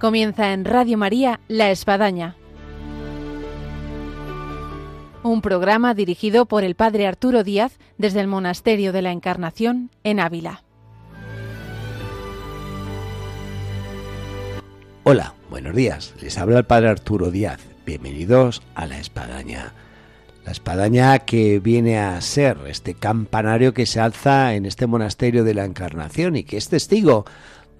Comienza en Radio María La Espadaña. Un programa dirigido por el Padre Arturo Díaz desde el Monasterio de la Encarnación en Ávila. Hola, buenos días. Les habla el Padre Arturo Díaz. Bienvenidos a La Espadaña. La espadaña que viene a ser este campanario que se alza en este monasterio de la Encarnación y que es testigo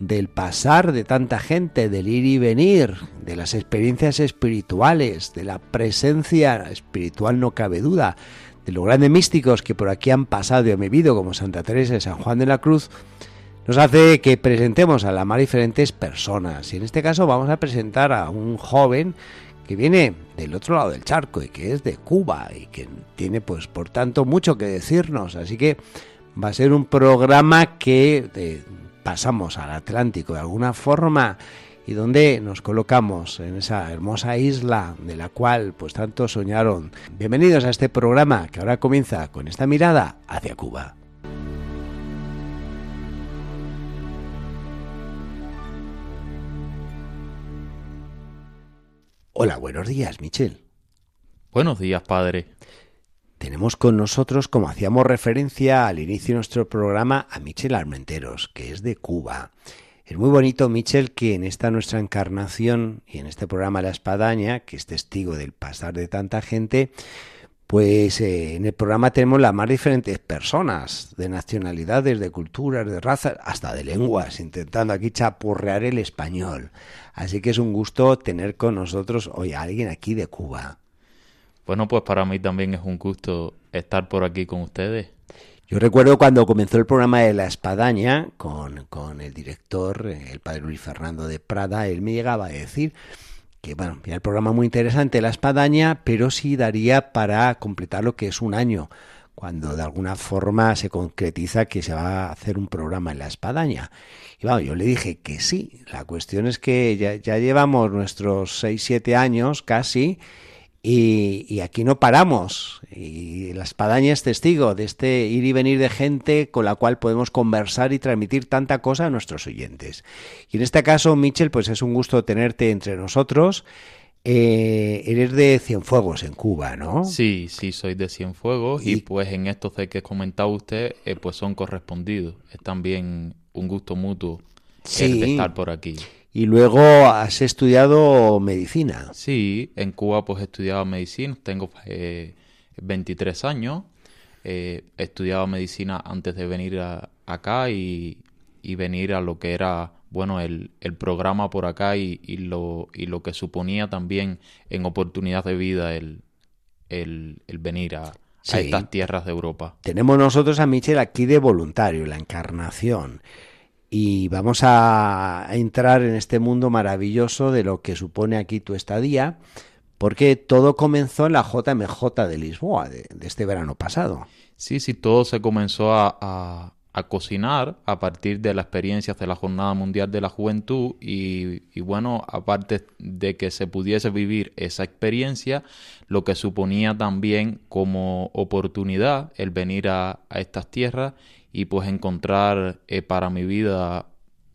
del pasar de tanta gente, del ir y venir, de las experiencias espirituales, de la presencia espiritual no cabe duda, de los grandes místicos que por aquí han pasado y han vivido, como Santa Teresa y San Juan de la Cruz, nos hace que presentemos a las más diferentes personas. Y en este caso vamos a presentar a un joven que viene del otro lado del charco y que es de Cuba y que tiene pues por tanto mucho que decirnos. Así que va a ser un programa que pasamos al Atlántico de alguna forma y donde nos colocamos en esa hermosa isla de la cual pues tanto soñaron. Bienvenidos a este programa que ahora comienza con esta mirada hacia Cuba. Hola, buenos días, Michel. Buenos días, padre. Tenemos con nosotros, como hacíamos referencia al inicio de nuestro programa, a Michel Armenteros, que es de Cuba. Es muy bonito, Michel, que en esta nuestra encarnación y en este programa La Espadaña, que es testigo del pasar de tanta gente, pues eh, en el programa tenemos las más diferentes personas, de nacionalidades, de culturas, de razas, hasta de lenguas, intentando aquí chapurrear el español. Así que es un gusto tener con nosotros hoy a alguien aquí de Cuba. Bueno, pues para mí también es un gusto estar por aquí con ustedes. Yo recuerdo cuando comenzó el programa de La Espadaña con, con el director, el padre Luis Fernando de Prada, él me llegaba a decir que, bueno, mira, el programa muy interesante, La Espadaña, pero sí daría para completar lo que es un año, cuando de alguna forma se concretiza que se va a hacer un programa en La Espadaña. Y bueno, yo le dije que sí, la cuestión es que ya, ya llevamos nuestros 6, 7 años casi y, aquí no paramos. Y la espadaña es testigo de este ir y venir de gente con la cual podemos conversar y transmitir tanta cosa a nuestros oyentes. Y en este caso, Michel, pues es un gusto tenerte entre nosotros. Eh, eres de Cienfuegos, en Cuba, ¿no? Sí, sí, soy de Cienfuegos y, pues en estos que comentado usted, eh, pues son correspondidos. Es también un gusto mutuo de estar por aquí. Y luego has estudiado medicina. Sí, en Cuba pues he estudiado medicina, tengo eh, 23 años. Eh, he estudiado medicina antes de venir acá y, venir a lo que era, bueno, el, el programa por acá y, lo, y lo que suponía también en oportunidad de vida el, el, venir a, estas tierras de Europa. Tenemos nosotros a Michel aquí de voluntario, la encarnación y vamos a entrar en este mundo maravilloso de lo que supone aquí tu estadía, porque todo comenzó en la JMJ de Lisboa, de, este verano pasado. Sí, sí, todo se comenzó a, cocinar a partir de las experiencias de la Jornada Mundial de la Juventud y, y, bueno, aparte de que se pudiese vivir esa experiencia, lo que suponía también como oportunidad el venir a estas tierras y pues encontrar eh, para mi vida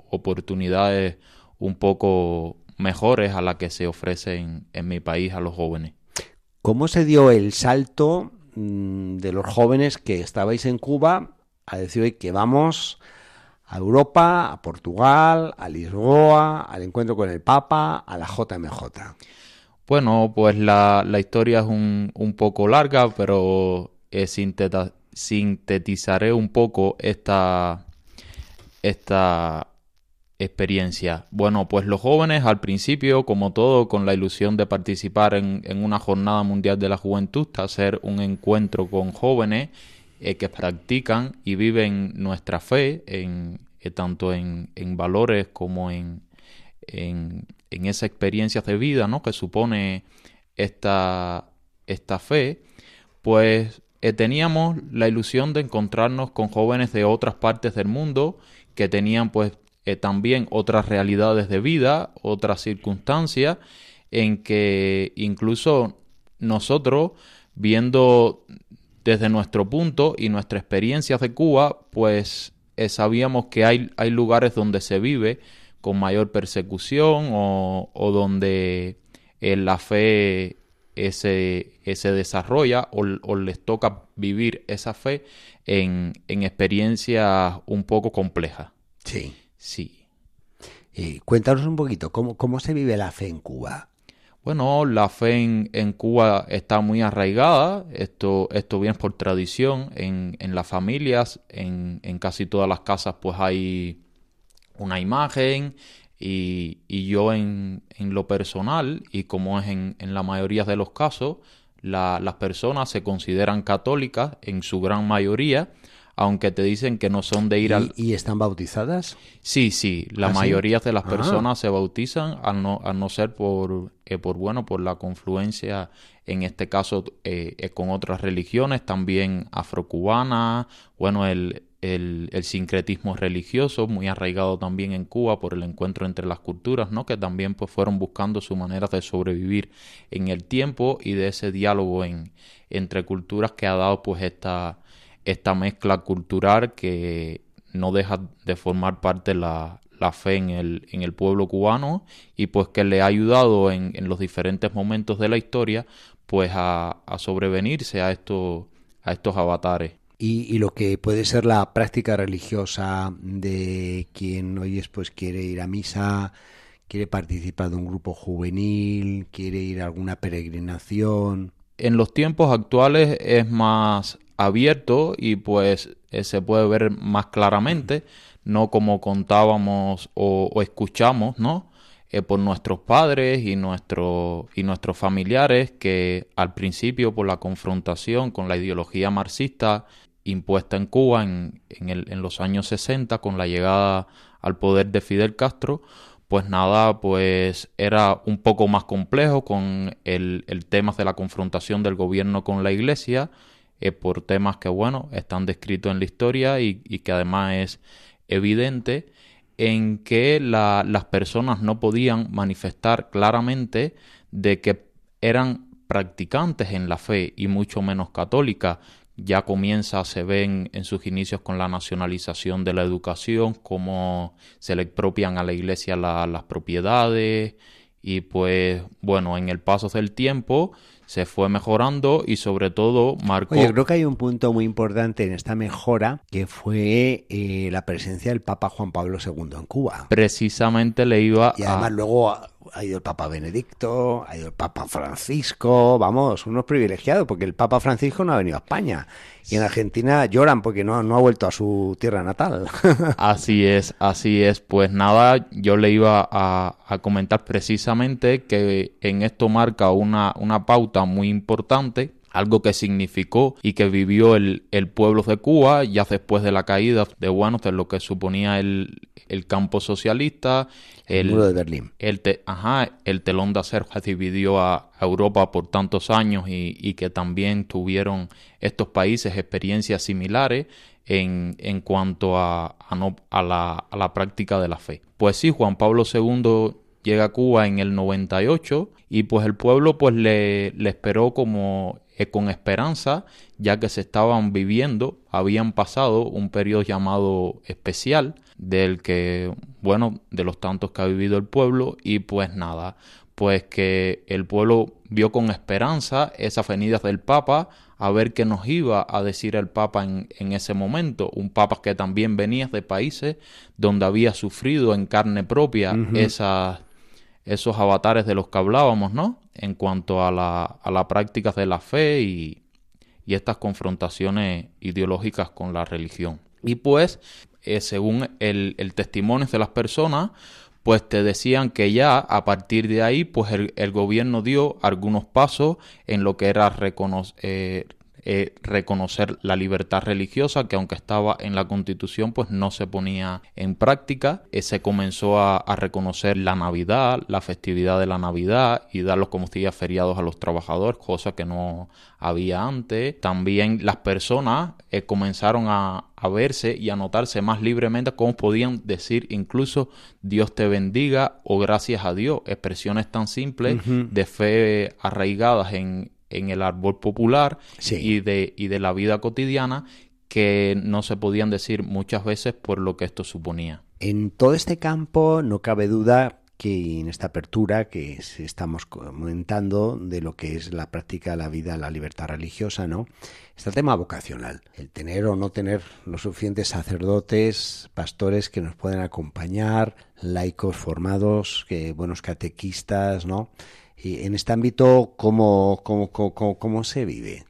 oportunidades un poco mejores a las que se ofrecen en mi país a los jóvenes. ¿Cómo se dio el salto mm, de los jóvenes que estabais en Cuba a decir hoy que vamos a Europa, a Portugal, a Lisboa, al encuentro con el Papa, a la JMJ? Bueno, pues la, la historia es un, un, poco larga, pero es sintetizaré un poco esta, esta experiencia. Bueno, pues los jóvenes al principio, como todo, con la ilusión de participar en, una jornada mundial de la juventud, hacer un encuentro con jóvenes eh, que practican y viven nuestra fe, en, eh, tanto en, en, valores como en, en, en esa experiencia de vida ¿no? que supone esta, esta fe, pues eh, teníamos la ilusión de encontrarnos con jóvenes de otras partes del mundo que tenían pues eh, también otras realidades de vida, otras circunstancias en que incluso nosotros viendo desde nuestro punto y nuestra experiencia de Cuba, pues eh, sabíamos que hay, hay lugares donde se vive con mayor persecución o, o donde la fe se, se desarrolla o, o, les toca vivir esa fe en, en experiencias un poco complejas. Sí. Sí. Eh, cuéntanos un poquito, ¿cómo, ¿cómo se vive la fe en Cuba? Bueno, la fe en, en, Cuba está muy arraigada, esto, esto viene por tradición en, en las familias, en, en, casi todas las casas pues hay una imagen y, y yo en, en, lo personal y como es en, la mayoría de los casos, la, las personas se consideran católicas en su gran mayoría aunque te dicen que no son de ir al... ¿Y están bautizadas? Sí, sí, la ¿Ah, mayoría de las ah. personas se bautizan al no, al no ser por, eh, por, bueno, por la confluencia, en este caso, eh, eh, con otras religiones, también afrocubana, bueno, el, el, sincretismo religioso, muy arraigado también en Cuba por el encuentro entre las culturas, ¿no? que también pues, fueron buscando su manera de sobrevivir en el tiempo y de ese diálogo en, entre culturas que ha dado pues esta esta mezcla cultural que no deja de formar parte la, la fe en el, en el pueblo cubano y pues que le ha ayudado en, en los diferentes momentos de la historia pues a, a sobrevenirse a estos, a estos avatares. Y, lo que puede ser la práctica religiosa de quien hoy pues quiere ir a misa, quiere participar de un grupo juvenil, quiere ir a alguna peregrinación. En los tiempos actuales es más abierto y pues eh, se puede ver más claramente, no como contábamos o, escuchamos, ¿no? Eh, por nuestros padres y, nuestro, y nuestros familiares que al principio por la confrontación con la ideología marxista impuesta en Cuba en, en, el, en los años 60 con la llegada al poder de Fidel Castro, pues nada, pues era un poco más complejo con el, el tema de la confrontación del gobierno con la iglesia, eh, por temas que, bueno, están descritos en la historia y, que además es evidente en que las personas no podían manifestar claramente de que eran practicantes en la fe y mucho menos católicas. Ya comienza, se ven en sus inicios con la nacionalización de la educación, cómo se le expropian a la iglesia las propiedades y pues bueno, en el paso del tiempo se fue mejorando y sobre todo marcó... Yo creo que hay un punto muy importante en esta mejora que fue eh, la presencia del Papa Juan Pablo II en Cuba. Precisamente le iba y además luego ha ido el Papa Benedicto, ha ido el Papa Francisco, vamos, unos privilegiados, porque el Papa Francisco no ha venido a España. Y en Argentina lloran porque no, no ha vuelto a su tierra natal. así es, así es. Pues nada, yo le iba a, comentar precisamente que en esto marca una, una pauta muy importante algo que significó y que vivió el, el, pueblo de Cuba ya después de la caída de bueno de lo que suponía el, el campo socialista. El, muro de Berlín. El, ajá, el telón de acero que dividió a Europa por tantos años y, y que también tuvieron estos países experiencias similares en, en cuanto a, a, no, a, la, a la práctica de la fe. Pues sí, Juan Pablo II llega a Cuba en el 98 y pues el pueblo pues le, le esperó como con esperanza, ya que se estaban viviendo, habían pasado un periodo llamado especial, del que, bueno, de los tantos que ha vivido el pueblo, y pues nada, pues que el pueblo vio con esperanza esas venidas del Papa, a ver qué nos iba a decir el Papa en, en, ese momento, un Papa que también venía de países donde había sufrido en carne propia esas esos avatares de los que hablábamos, ¿no? En cuanto a la, a la práctica de la fe y, estas confrontaciones ideológicas con la religión. Y pues, eh, según el, el, testimonio de las personas, pues te decían que ya a partir de ahí, pues el, gobierno dio algunos pasos en lo que era reconocer, eh, eh, reconocer la libertad religiosa que aunque estaba en la constitución pues no se ponía en práctica. Eh, se comenzó a, reconocer la navidad la festividad de la navidad y dar los como días feriados a los trabajadores cosa que no había antes. También las personas eh, comenzaron a, a verse y a notarse más libremente cómo podían decir incluso Dios te bendiga o gracias a Dios, expresiones tan simples de fe arraigadas en, en el árbol popular y, de, y de la vida cotidiana que no se podían decir muchas veces por lo que esto suponía. En todo este campo no cabe duda que en esta apertura que estamos comentando de lo que es la práctica de la vida, la libertad religiosa, ¿no? Está el tema vocacional, el tener o no tener los suficientes sacerdotes, pastores que nos pueden acompañar, laicos formados, que buenos catequistas, ¿no? En este ámbito, ¿cómo, cómo, cómo, cómo se vive?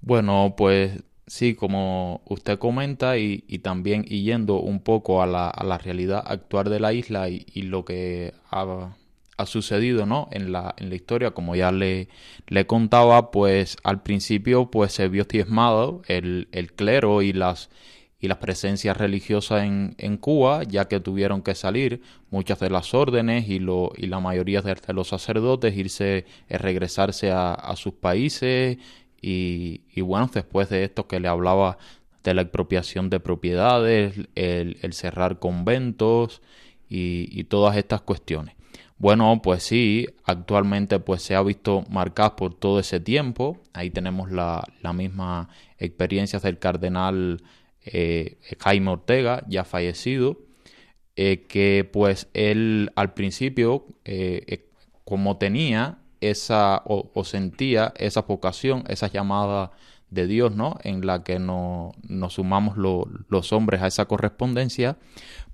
Bueno, pues sí, como usted comenta y, y también yendo un poco a la, a la, realidad actual de la isla y, y lo que ha, ha, sucedido ¿no? en, la, en la historia, como ya le, le contaba, pues al principio pues se vio diezmado el, el clero y las y las presencias religiosas en, en, Cuba, ya que tuvieron que salir muchas de las órdenes y, lo, y la mayoría de, los sacerdotes irse, eh, regresarse a, a, sus países y, bueno, después de esto que le hablaba de la expropiación de propiedades, el, cerrar conventos y, todas estas cuestiones. Bueno, pues sí, actualmente pues se ha visto marcado por todo ese tiempo. Ahí tenemos la, misma experiencia del cardenal eh, Jaime Ortega, ya fallecido, eh, que pues él al principio, eh, como tenía esa o, sentía esa vocación, esa llamada de Dios, ¿no? En la que nos sumamos los hombres a esa correspondencia,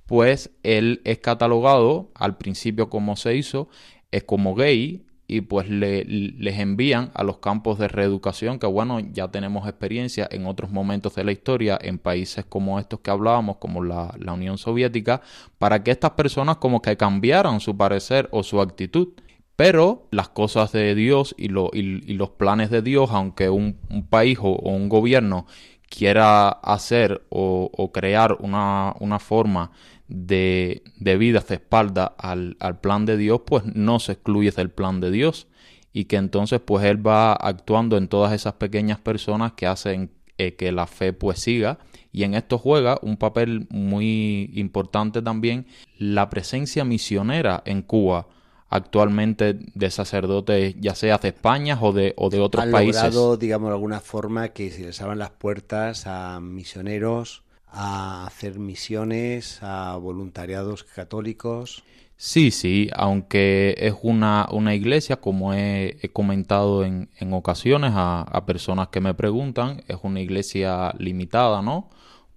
pues él es catalogado al principio como se hizo, es como gay y pues le, les envían a los campos de reeducación, que bueno, ya tenemos experiencia en otros momentos de la historia en países como estos que hablábamos, como la, la Unión Soviética, para que estas personas como que cambiaran su parecer o su actitud. Pero las cosas de Dios y, los planes de Dios, aunque un, país o, un gobierno quiera hacer o, crear una, forma de, vida de espalda al, plan de Dios, pues no se excluye del plan de Dios. Y que entonces pues Él va actuando en todas esas pequeñas personas que hacen eh, que la fe pues siga. Y en esto juega un papel muy importante también la presencia misionera en Cuba actualmente de sacerdotes, ya sea de España o de, o de otros países. logrado, digamos, de alguna forma que se les abran las puertas a misioneros, a hacer misiones, a voluntariados católicos. Sí, sí, aunque es una, una iglesia, como he, comentado en, en ocasiones a, a, personas que me preguntan, es una iglesia limitada, ¿no?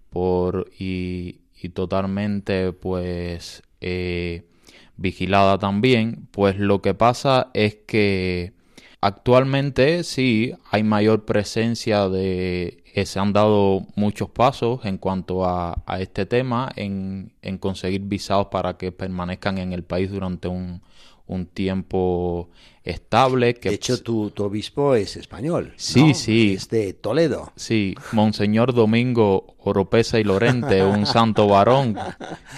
Por, y, y totalmente, pues, eh, vigilada también, pues lo que pasa es que actualmente sí hay mayor presencia de se han dado muchos pasos en cuanto a, a este tema, en, en, conseguir visados para que permanezcan en el país durante un, un tiempo estable. Que, de hecho, tu, tu obispo es español. Sí, sí. Es de Toledo. Sí, Monseñor Domingo Oropesa y Lorente, un santo varón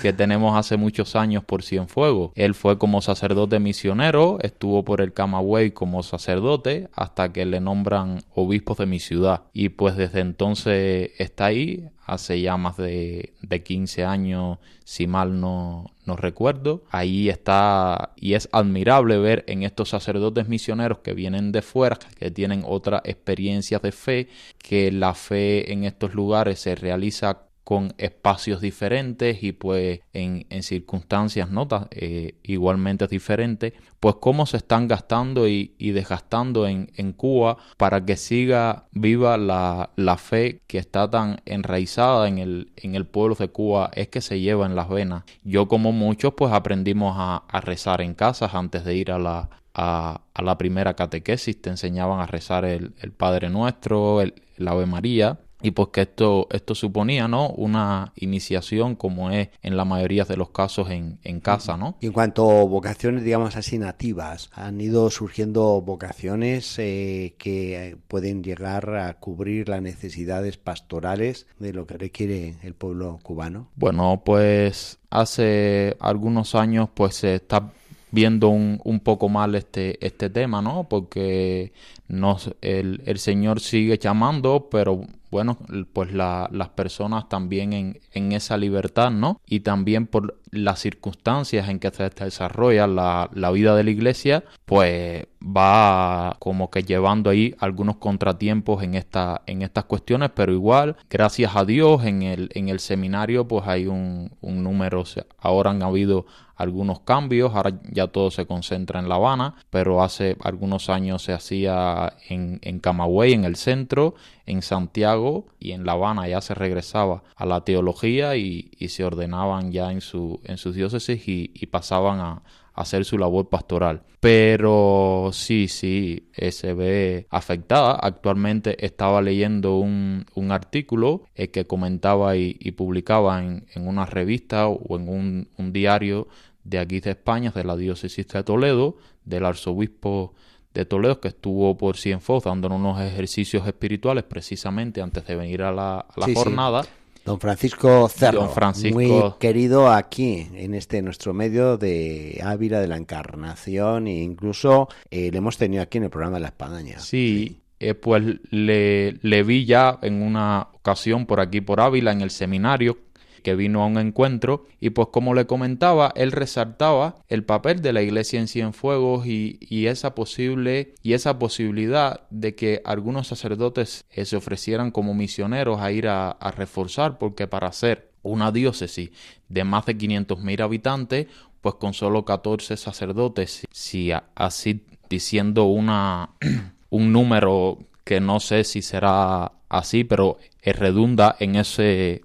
que tenemos hace muchos años por Cienfuegos. Él fue como sacerdote misionero, estuvo por el Camagüey como sacerdote hasta que le nombran obispo de mi ciudad. Y pues desde entonces está ahí, hace ya más de, de 15 años, si mal no, no recuerdo. Ahí está y es admirable ver en estos sacerdotes misioneros que vienen de fuera, que tienen otra experiencia de fe, que la fe en estos lugares se realiza con espacios diferentes y pues en, circunstancias notas eh, igualmente diferentes, pues cómo se están gastando y, desgastando en, en, Cuba para que siga viva la, la, fe que está tan enraizada en el, en el pueblo de Cuba, es que se lleva en las venas. Yo como muchos pues aprendimos a, rezar en casas antes de ir a la, a, la primera catequesis, te enseñaban a rezar el, el Padre Nuestro, el, el Ave María, y pues que esto, esto suponía ¿no? una iniciación como es en la mayoría de los casos en, en casa. ¿no? Y en cuanto a vocaciones, digamos así, nativas, han ido surgiendo vocaciones eh, que pueden llegar a cubrir las necesidades pastorales de lo que requiere el pueblo cubano. Bueno, pues hace algunos años pues se está viendo un, un, poco mal este, este tema, ¿no? Porque nos, el, el Señor sigue llamando, pero bueno, pues la, las personas también en, en, esa libertad, ¿no? Y también por las circunstancias en que se desarrolla la, la, vida de la iglesia, pues va como que llevando ahí algunos contratiempos en, esta, en estas cuestiones, pero igual, gracias a Dios, en el, en el seminario pues hay un, un número, ahora han habido algunos cambios, ahora ya todo se concentra en La Habana, pero hace algunos años se hacía en, en Camagüey, en el centro, en Santiago y en La Habana ya se regresaba a la teología y, se ordenaban ya en, su, en sus diócesis y, pasaban a, hacer su labor pastoral. Pero sí, sí, eh, se ve afectada. Actualmente estaba leyendo un, artículo eh, que comentaba y, publicaba en, en, una revista o en un, un diario de aquí de España, de la diócesis de Toledo, del arzobispo de Toledo, que estuvo por Cienfuegos dando unos ejercicios espirituales precisamente antes de venir a la, a la sí, jornada. Sí. Don Francisco Cerro, Don Francisco... muy querido aquí en este nuestro medio de Ávila de la Encarnación e incluso eh, le hemos tenido aquí en el programa de la Espadaña. Sí, eh, pues le, le vi ya en una ocasión por aquí por Ávila en el seminario que vino a un encuentro y pues como le comentaba, él resaltaba el papel de la iglesia en Cienfuegos y, y esa posible y esa posibilidad de que algunos sacerdotes eh, se ofrecieran como misioneros a ir a, reforzar porque para hacer una diócesis de más de 500 mil habitantes pues con solo 14 sacerdotes si así diciendo una un número que no sé si será así pero redunda en ese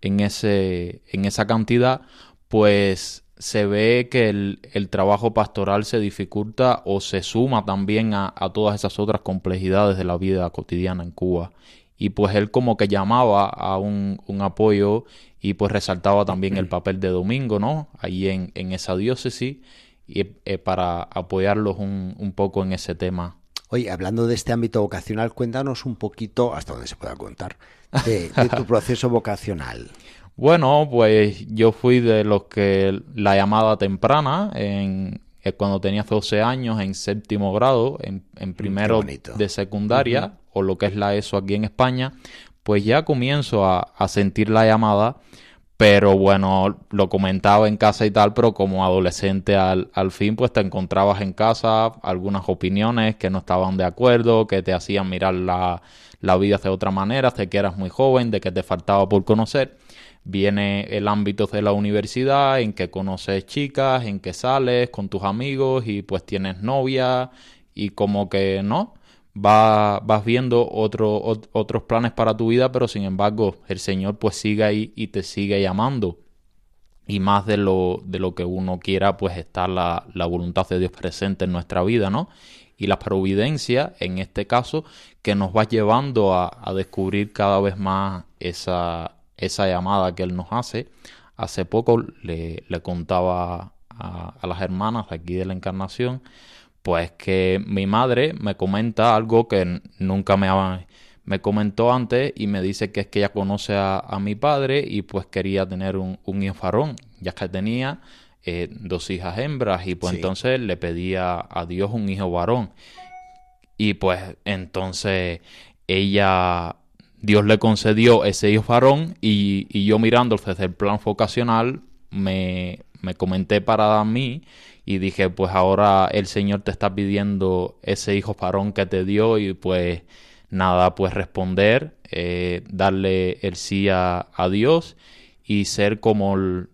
en, ese, en esa cantidad, pues se ve que el, el, trabajo pastoral se dificulta o se suma también a, a, todas esas otras complejidades de la vida cotidiana en Cuba. Y pues él como que llamaba a un, un apoyo y pues resaltaba también el papel de Domingo, ¿no? Ahí en, en esa diócesis y eh, para apoyarlos un, un poco en ese tema. Oye, hablando de este ámbito vocacional, cuéntanos un poquito, hasta donde se pueda contar, de, de tu proceso vocacional. Bueno, pues yo fui de los que la llamada temprana, en, cuando tenía 12 años, en séptimo grado, en, en primero de secundaria, uh -huh. o lo que es la ESO aquí en España, pues ya comienzo a, a sentir la llamada pero bueno, lo comentaba en casa y tal, pero como adolescente al, al, fin pues te encontrabas en casa algunas opiniones que no estaban de acuerdo, que te hacían mirar la, la vida de otra manera, de que eras muy joven, de que te faltaba por conocer. Viene el ámbito de la universidad en que conoces chicas, en que sales con tus amigos y pues tienes novia y como que no, va, vas viendo otro, ot, otros planes para tu vida, pero sin embargo el Señor pues sigue ahí y te sigue llamando. Y más de lo, de lo que uno quiera, pues está la, la voluntad de Dios presente en nuestra vida, ¿no? Y la providencia, en este caso, que nos va llevando a, a descubrir cada vez más esa, esa llamada que Él nos hace. Hace poco le, le contaba a, a las hermanas aquí de la Encarnación, pues que mi madre me comenta algo que nunca me, me comentó antes y me dice que es que ella conoce a, a mi padre y pues quería tener un, un hijo varón, ya que tenía eh, dos hijas hembras y pues sí. entonces le pedía a Dios un hijo varón. Y pues entonces ella, Dios le concedió ese hijo varón y, y yo mirando desde el plan vocacional me, me comenté para mí y dije, pues ahora el Señor te está pidiendo ese hijo varón que te dio y pues nada, pues responder, eh, darle el sí a, a, Dios y ser como el,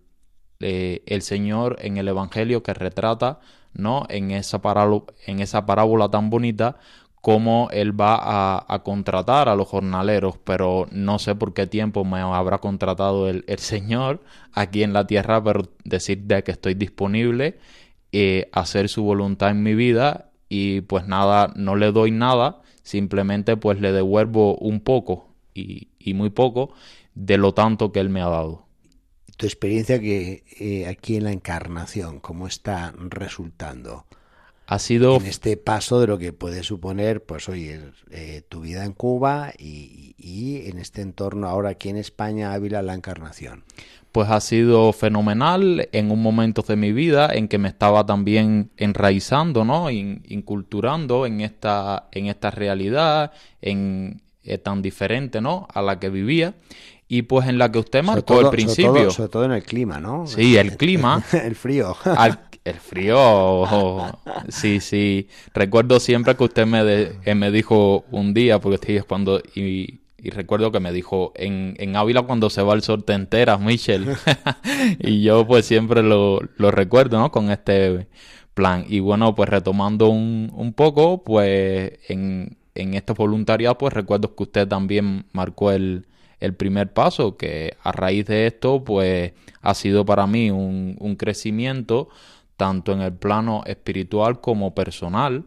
eh, el, Señor en el Evangelio que retrata, ¿no? En esa, parábola, en esa parábola tan bonita cómo él va a, a, contratar a los jornaleros, pero no sé por qué tiempo me habrá contratado el, el Señor aquí en la tierra, pero decir de que estoy disponible eh, hacer su voluntad en mi vida y pues nada, no le doy nada, simplemente pues le devuelvo un poco y, y muy poco de lo tanto que él me ha dado. Tu experiencia que eh, aquí en la encarnación, ¿cómo está resultando? Ha sido en este paso de lo que puede suponer, pues oye, eh, tu vida en Cuba y, y, en este entorno ahora aquí en España, Ávila, la encarnación. pues ha sido fenomenal en un momento de mi vida en que me estaba también enraizando, ¿no? inculturando en esta, en esta realidad, en, eh, tan diferente, ¿no? A la que vivía y pues en la que usted marcó al principio. Sobre todo, en el clima, ¿no? Sí, el clima. el frío. El frío, sí, sí. Recuerdo siempre que usted me, eh, me dijo un día, porque estoy cuando, y, recuerdo que me dijo, en, en Ávila cuando se va el sol te enteras, Michel. y yo pues siempre lo, lo recuerdo, ¿no? Con este plan. Y bueno, pues retomando un, un poco, pues en, en estos voluntariados, pues recuerdo que usted también marcó el, el primer paso, que a raíz de esto, pues ha sido para mí un, un crecimiento tanto en el plano espiritual como personal,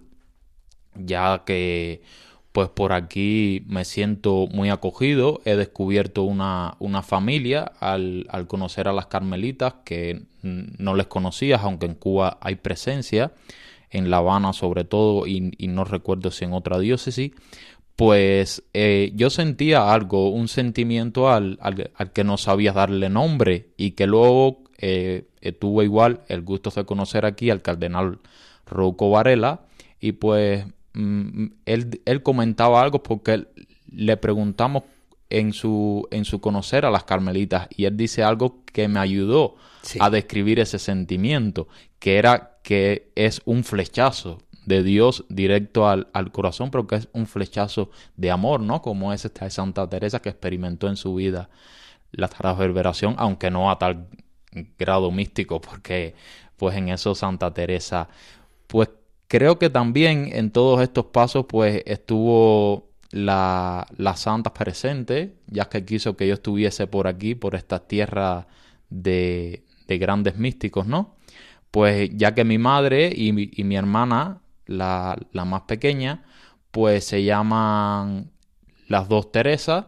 ya que pues por aquí me siento muy acogido, he descubierto una, una familia al, al, conocer a las carmelitas que no les conocía, aunque en Cuba hay presencia, en La Habana sobre todo, y, no recuerdo si en otra diócesis, pues eh, yo sentía algo, un sentimiento al, al, que no sabía darle nombre y que luego eh, tuve igual el gusto de conocer aquí al cardenal Rouco Varela y pues mm, él, él, comentaba algo porque le preguntamos en su, en su conocer a las carmelitas y él dice algo que me ayudó a describir ese sentimiento, que era que es un flechazo de Dios directo al, corazón, pero que es un flechazo de amor, ¿no? Como es esta de Santa Teresa que experimentó en su vida la transverberación, aunque no a tal grado místico, porque pues en eso Santa Teresa, pues creo que también en todos estos pasos pues estuvo la, la santa presente, ya que quiso que yo estuviese por aquí, por esta tierra de, de grandes místicos, ¿no? Pues ya que mi madre y, mi hermana la, la más pequeña, pues se llaman las dos Teresas,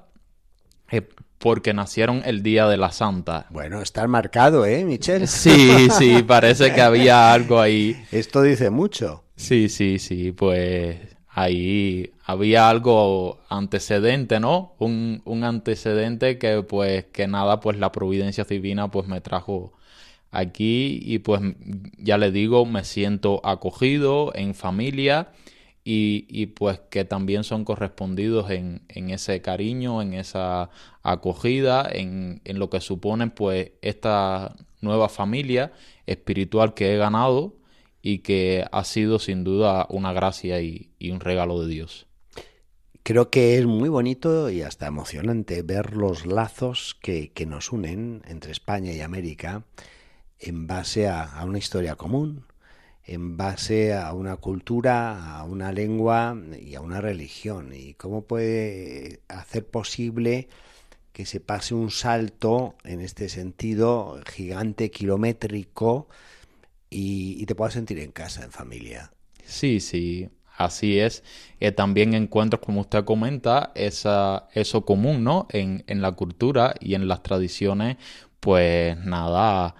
eh, porque nacieron el día de la Santa. Bueno, está marcado, ¿eh, Michelle? Sí, sí, parece que había algo ahí. Esto dice mucho. Sí, sí, sí, pues ahí había algo antecedente, ¿no? Un, un antecedente que pues que nada, pues la providencia divina pues me trajo aquí y pues ya le digo, me siento acogido en familia y, pues que también son correspondidos en, en, ese cariño, en esa acogida, en, en lo que supone pues esta nueva familia espiritual que he ganado y que ha sido sin duda una gracia y, un regalo de Dios. Creo que es muy bonito y hasta emocionante ver los lazos que nos unen entre España y América en base a, una historia común, en base a una cultura, a una lengua y a una religión. ¿Y cómo puede hacer posible que se pase un salto en este sentido gigante, kilométrico, y, te puedas sentir en casa, en familia? Sí, sí, así es. Eh, también encuentro, como usted comenta, esa, eso común, ¿no? En, en la cultura y en las tradiciones, pues nada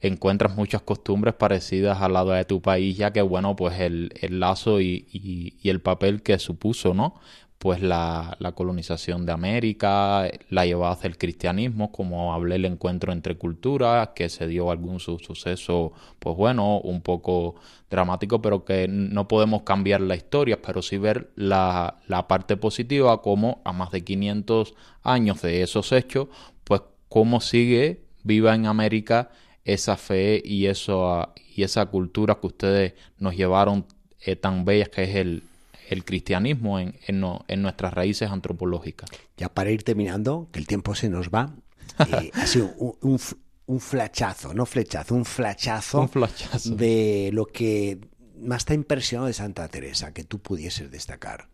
encuentras muchas costumbres parecidas al lado de tu país, ya que bueno, pues el, el lazo y, y, el papel que supuso, ¿no? Pues la, la, colonización de América, la llevada hacia el cristianismo, como hablé el encuentro entre culturas, que se dio algún suceso, pues bueno, un poco dramático, pero que no podemos cambiar la historia, pero sí ver la, la parte positiva, como a más de 500 años de esos hechos, pues cómo sigue viva en América esa fe y, eso, y esa cultura que ustedes nos llevaron eh, tan bellas que es el, el cristianismo en, en, nuestras raíces antropológicas. Ya para ir terminando, que el tiempo se nos va, eh, ha sido un, un, flachazo, no flechazo, un flachazo, un flachazo de lo que más te ha impresionado de Santa Teresa, que tú pudieses destacar.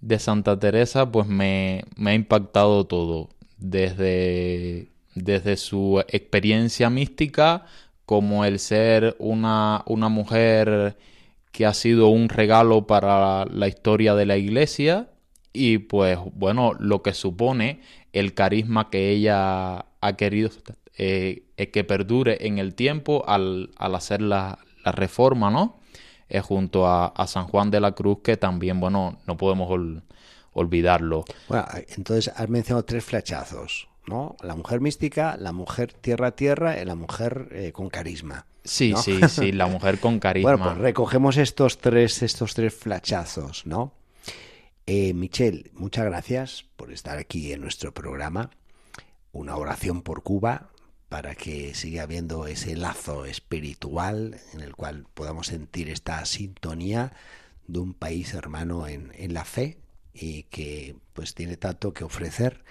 De Santa Teresa, pues me, me ha impactado todo, desde desde su experiencia mística como el ser una, una mujer que ha sido un regalo para la historia de la iglesia y pues bueno, lo que supone el carisma que ella ha querido eh, que perdure en el tiempo al, al hacer la, la, reforma, ¿no? Eh, junto a, San Juan de la Cruz, que también, bueno, no podemos olvidarlo. Bueno, entonces has mencionado tres flechazos ¿no? La mujer mística, la mujer tierra-tierra y la mujer eh, con carisma. Sí, sí, sí, la mujer con carisma. Bueno, pues recogemos estos tres, estos tres flachazos, ¿no? Eh, Michelle, muchas gracias por estar aquí en nuestro programa. Una oración por Cuba para que siga habiendo ese lazo espiritual en el cual podamos sentir esta sintonía de un país hermano en, en la fe y que pues tiene tanto que ofrecer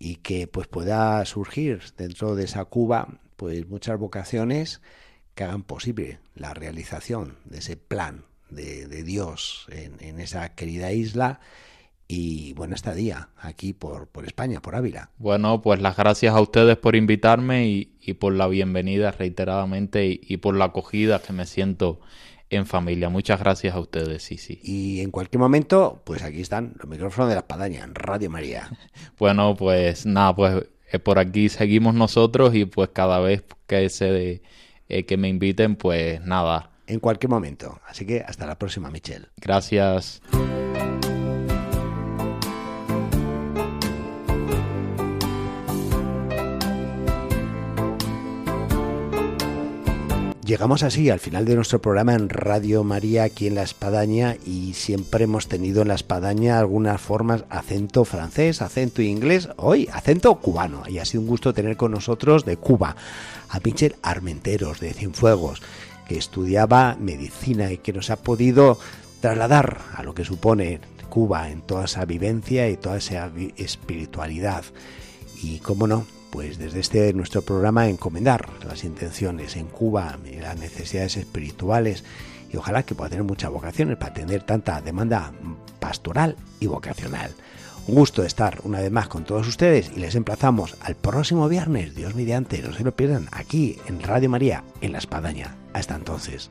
y que pues pueda surgir dentro de esa Cuba pues muchas vocaciones que hagan posible la realización de ese plan de, Dios en, esa querida isla y buena estadía aquí por, por España, por Ávila. Bueno, pues las gracias a ustedes por invitarme y, por la bienvenida reiteradamente y, por la acogida que me siento en familia. Muchas gracias a ustedes, sí, sí. Y en cualquier momento, pues aquí están los micrófonos de la espadaña, en Radio María. bueno, pues nada, pues eh, por aquí seguimos nosotros y pues cada vez que se eh, que me inviten, pues nada. En cualquier momento. Así que hasta la próxima, Michelle. Gracias. Llegamos así al final de nuestro programa en Radio María aquí en La Espadaña y siempre hemos tenido en La Espadaña algunas formas acento francés, acento inglés, hoy acento cubano y ha sido un gusto tener con nosotros de Cuba a Pincher Armenteros de Cienfuegos que estudiaba medicina y que nos ha podido trasladar a lo que supone Cuba en toda esa vivencia y toda esa espiritualidad. Y cómo no pues desde este nuestro programa encomendar las intenciones en Cuba las necesidades espirituales y ojalá que pueda tener muchas vocaciones para atender tanta demanda pastoral y vocacional. Un gusto estar una vez más con todos ustedes y les emplazamos al próximo viernes, Dios mediante, no se lo pierdan, aquí en Radio María, en La Espadaña. Hasta entonces.